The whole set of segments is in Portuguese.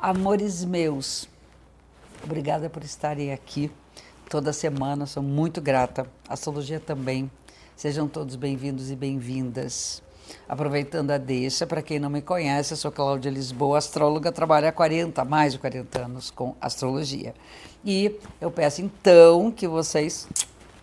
Amores meus, obrigada por estarem aqui toda semana, sou muito grata. Astrologia também. Sejam todos bem-vindos e bem-vindas. Aproveitando a deixa, para quem não me conhece, eu sou Cláudia Lisboa, astróloga, trabalho há 40, mais de 40 anos com astrologia. E eu peço então que vocês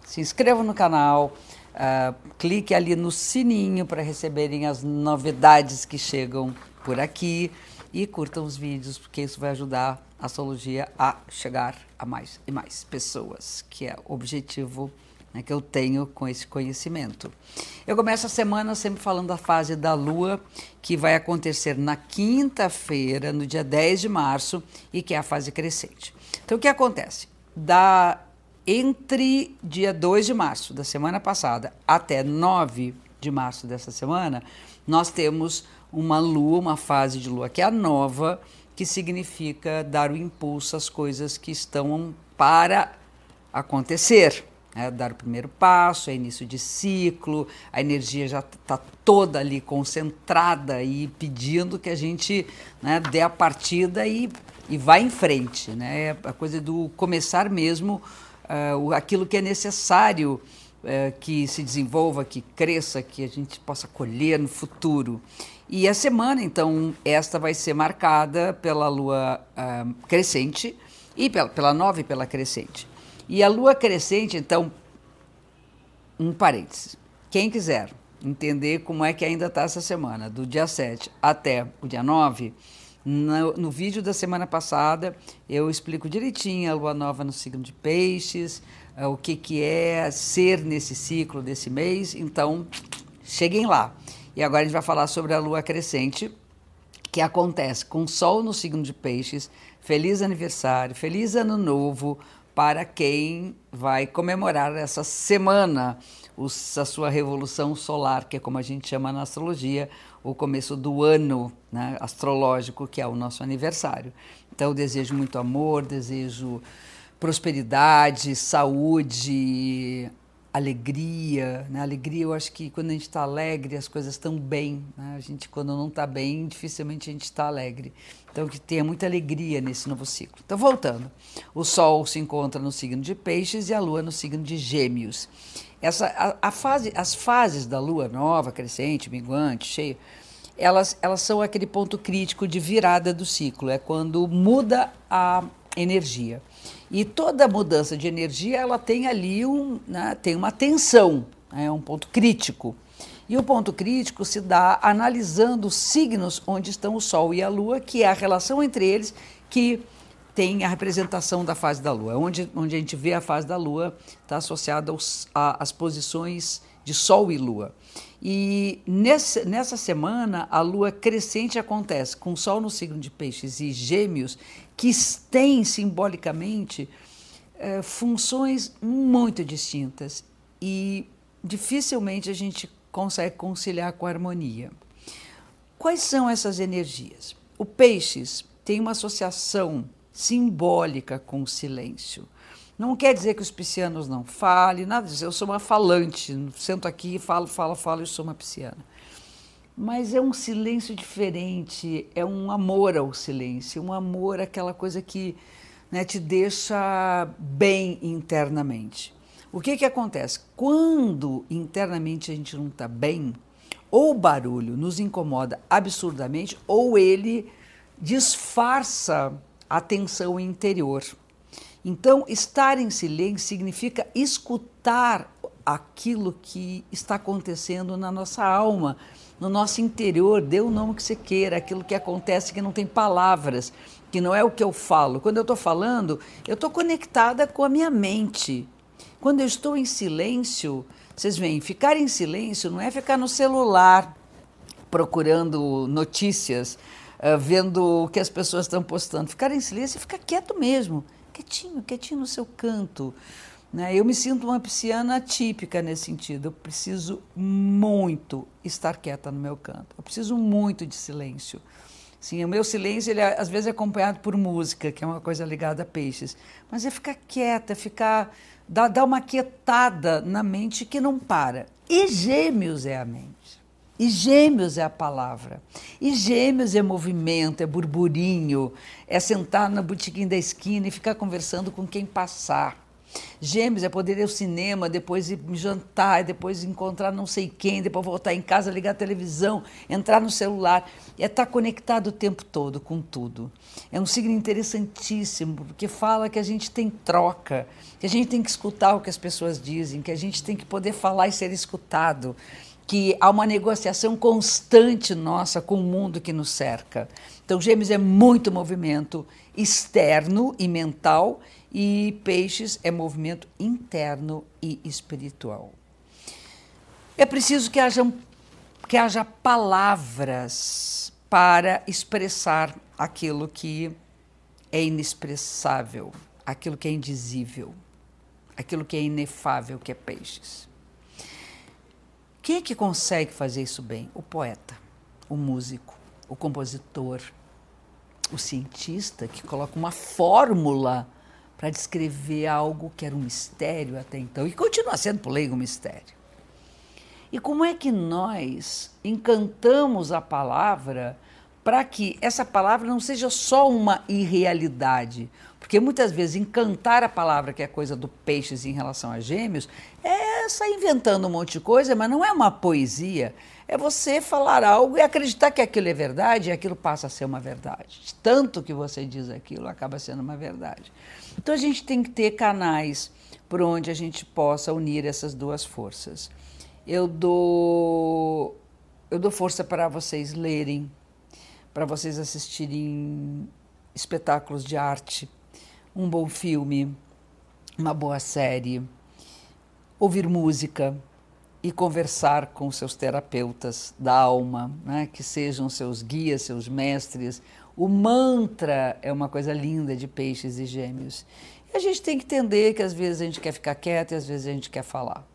se inscrevam no canal, uh, clique ali no sininho para receberem as novidades que chegam por aqui e curtam os vídeos, porque isso vai ajudar a astrologia a chegar a mais e mais pessoas, que é o objetivo né, que eu tenho com esse conhecimento. Eu começo a semana sempre falando da fase da Lua, que vai acontecer na quinta-feira, no dia 10 de março, e que é a fase crescente. Então, o que acontece? Da entre dia 2 de março da semana passada até 9 de março dessa semana, nós temos uma lua, uma fase de lua que é a nova, que significa dar o impulso às coisas que estão para acontecer. É, dar o primeiro passo, é início de ciclo, a energia já está toda ali concentrada e pedindo que a gente né, dê a partida e, e vá em frente. Né? É a coisa do começar mesmo uh, aquilo que é necessário uh, que se desenvolva, que cresça, que a gente possa colher no futuro. E a semana, então, esta vai ser marcada pela lua uh, crescente e pela, pela nova e pela crescente. E a lua crescente, então, um parênteses. Quem quiser entender como é que ainda está essa semana, do dia 7 até o dia 9, no, no, vídeo da semana passada eu explico direitinho a lua nova no signo de peixes, uh, o que, que é ser nesse ciclo desse mês. Então, cheguem lá. E agora a gente vai falar sobre a lua crescente, que acontece com Sol no signo de Peixes. Feliz aniversário, feliz ano novo para quem vai comemorar essa semana a sua revolução solar, que é como a gente chama na astrologia, o começo do ano né, astrológico, que é o nosso aniversário. Então, desejo muito amor, desejo prosperidade, saúde, alegria, né? Alegria, eu acho que quando a gente está alegre, as coisas estão bem. Né? A gente, quando não está bem, dificilmente a gente está alegre. Então, que tenha muita alegria nesse novo ciclo. Então, voltando. O Sol se encontra no signo de Peixes e a Lua no signo de Gêmeos. Essa, a, a fase, as fases da Lua nova, crescente, minguante, cheia, elas, elas são aquele ponto crítico de virada do ciclo. É quando muda a energia. E toda mudança de energia ela tem ali um, né, tem uma tensão, é um ponto crítico. E o ponto crítico se dá analisando os signos onde estão o Sol e a Lua, que é a relação entre eles que tem a representação da fase da Lua. Onde, onde a gente vê a fase da Lua está associada às posições de Sol e Lua. E nesse, nessa semana, a lua crescente acontece com Sol no signo de Peixes e Gêmeos, que têm simbolicamente é, funções muito distintas e dificilmente a gente consegue conciliar com a harmonia. Quais são essas energias? O Peixes tem uma associação simbólica com o silêncio. Não quer dizer que os piscianos não falem, nada disso. Eu sou uma falante, sento aqui, falo, falo, falo, eu sou uma pisciana. Mas é um silêncio diferente, é um amor ao silêncio, um amor àquela coisa que né, te deixa bem internamente. O que, que acontece? Quando internamente a gente não está bem, ou o barulho nos incomoda absurdamente, ou ele disfarça a tensão interior. Então, estar em silêncio significa escutar aquilo que está acontecendo na nossa alma, no nosso interior, dê o nome que você queira, aquilo que acontece que não tem palavras, que não é o que eu falo. Quando eu estou falando, eu estou conectada com a minha mente. Quando eu estou em silêncio, vocês veem, ficar em silêncio não é ficar no celular procurando notícias, uh, vendo o que as pessoas estão postando. Ficar em silêncio é ficar quieto mesmo quietinho, quietinho no seu canto. Né? Eu me sinto uma pisciana típica nesse sentido. Eu preciso muito estar quieta no meu canto. Eu preciso muito de silêncio. Sim, o meu silêncio, ele é, às vezes é acompanhado por música, que é uma coisa ligada a peixes. Mas é ficar quieta, é ficar. dar, uma quietada na mente que não para. E gêmeos é a mente. E gêmeos é a palavra. E gêmeos é movimento, é burburinho, é sentar na botiquinha da esquina e ficar conversando com quem passar. Gêmeos é poder ir ao cinema, depois ir jantar, depois encontrar não sei quem, depois voltar em casa, ligar a televisão, entrar no celular. É estar conectado o tempo todo com tudo. É um signo interessantíssimo, porque fala que a gente tem troca, que a gente tem que escutar o que as pessoas dizem, que a gente tem que poder falar e ser escutado que há uma negociação constante nossa com o mundo que nos cerca. Então, Gêmeos é muito movimento externo e mental, e Peixes é movimento interno e espiritual. É preciso que haja, que haja palavras para expressar aquilo que é inexpressável, aquilo que é indizível, aquilo que é inefável, que é Peixes. Quem é que consegue fazer isso bem? O poeta, o músico, o compositor, o cientista que coloca uma fórmula para descrever algo que era um mistério até então e continua sendo por leigo um mistério. E como é que nós encantamos a palavra para que essa palavra não seja só uma irrealidade, porque muitas vezes encantar a palavra, que é coisa do peixes em relação a gêmeos, é sair inventando um monte de coisa, mas não é uma poesia. É você falar algo e acreditar que aquilo é verdade e aquilo passa a ser uma verdade. Tanto que você diz aquilo acaba sendo uma verdade. Então a gente tem que ter canais por onde a gente possa unir essas duas forças. Eu dou, eu dou força para vocês lerem, para vocês assistirem espetáculos de arte um bom filme, uma boa série, ouvir música e conversar com seus terapeutas da alma, né? que sejam seus guias, seus mestres. O mantra é uma coisa linda de peixes e gêmeos. E a gente tem que entender que às vezes a gente quer ficar quieto e às vezes a gente quer falar.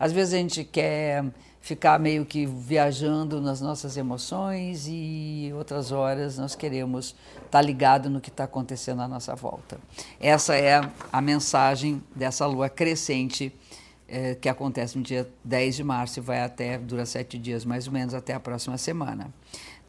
Às vezes a gente quer ficar meio que viajando nas nossas emoções e outras horas nós queremos estar ligado no que está acontecendo à nossa volta. Essa é a mensagem dessa lua crescente é, que acontece no dia 10 de março e vai até, dura sete dias mais ou menos, até a próxima semana.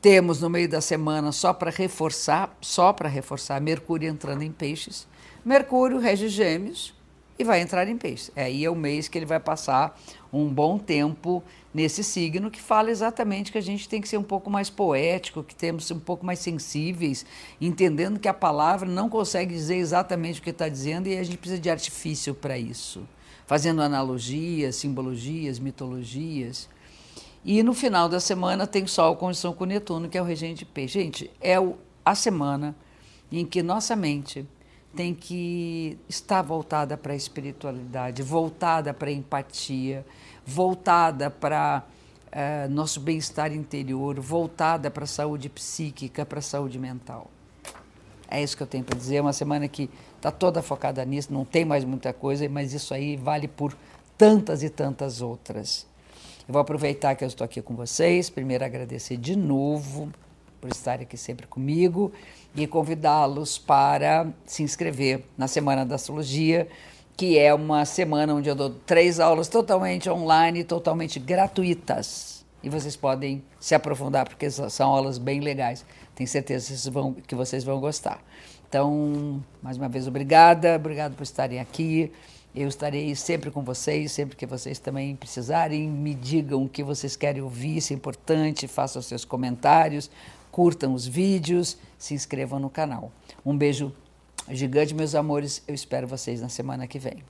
Temos no meio da semana, só para reforçar, só para reforçar, Mercúrio entrando em peixes. Mercúrio rege gêmeos, e vai entrar em peixe. É, aí é o mês que ele vai passar um bom tempo nesse signo, que fala exatamente que a gente tem que ser um pouco mais poético, que temos que ser um pouco mais sensíveis, entendendo que a palavra não consegue dizer exatamente o que está dizendo e a gente precisa de artifício para isso, fazendo analogias, simbologias, mitologias. E no final da semana tem Sol conjunção com Netuno, que é o regente de peixe. Gente, é o, a semana em que nossa mente tem que estar voltada para a espiritualidade, voltada para a empatia, voltada para é, nosso bem-estar interior, voltada para a saúde psíquica, para a saúde mental. É isso que eu tenho para dizer. É uma semana que está toda focada nisso, não tem mais muita coisa, mas isso aí vale por tantas e tantas outras. Eu vou aproveitar que eu estou aqui com vocês, primeiro agradecer de novo por estarem aqui sempre comigo e convidá-los para se inscrever na Semana da Astrologia, que é uma semana onde eu dou três aulas totalmente online, totalmente gratuitas. E vocês podem se aprofundar, porque são aulas bem legais. Tenho certeza que vocês vão, que vocês vão gostar. Então, mais uma vez, obrigada, obrigado por estarem aqui. Eu estarei sempre com vocês, sempre que vocês também precisarem. Me digam o que vocês querem ouvir, isso é importante, façam seus comentários curtam os vídeos, se inscrevam no canal. Um beijo gigante, meus amores. Eu espero vocês na semana que vem.